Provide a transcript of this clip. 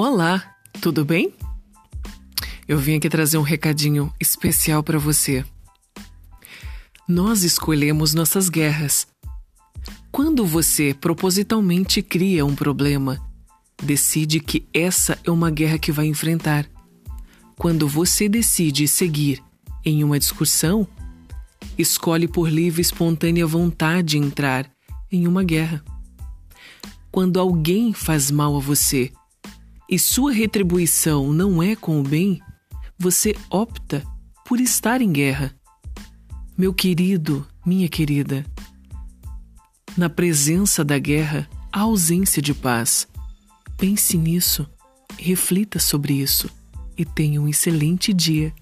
Olá, tudo bem? Eu vim aqui trazer um recadinho especial para você. Nós escolhemos nossas guerras. Quando você propositalmente cria um problema, decide que essa é uma guerra que vai enfrentar. Quando você decide seguir em uma discussão, escolhe por livre e espontânea vontade entrar em uma guerra. Quando alguém faz mal a você e sua retribuição não é com o bem, você opta por estar em guerra. Meu querido, minha querida, na presença da guerra, há ausência de paz. Pense nisso, reflita sobre isso e tenha um excelente dia.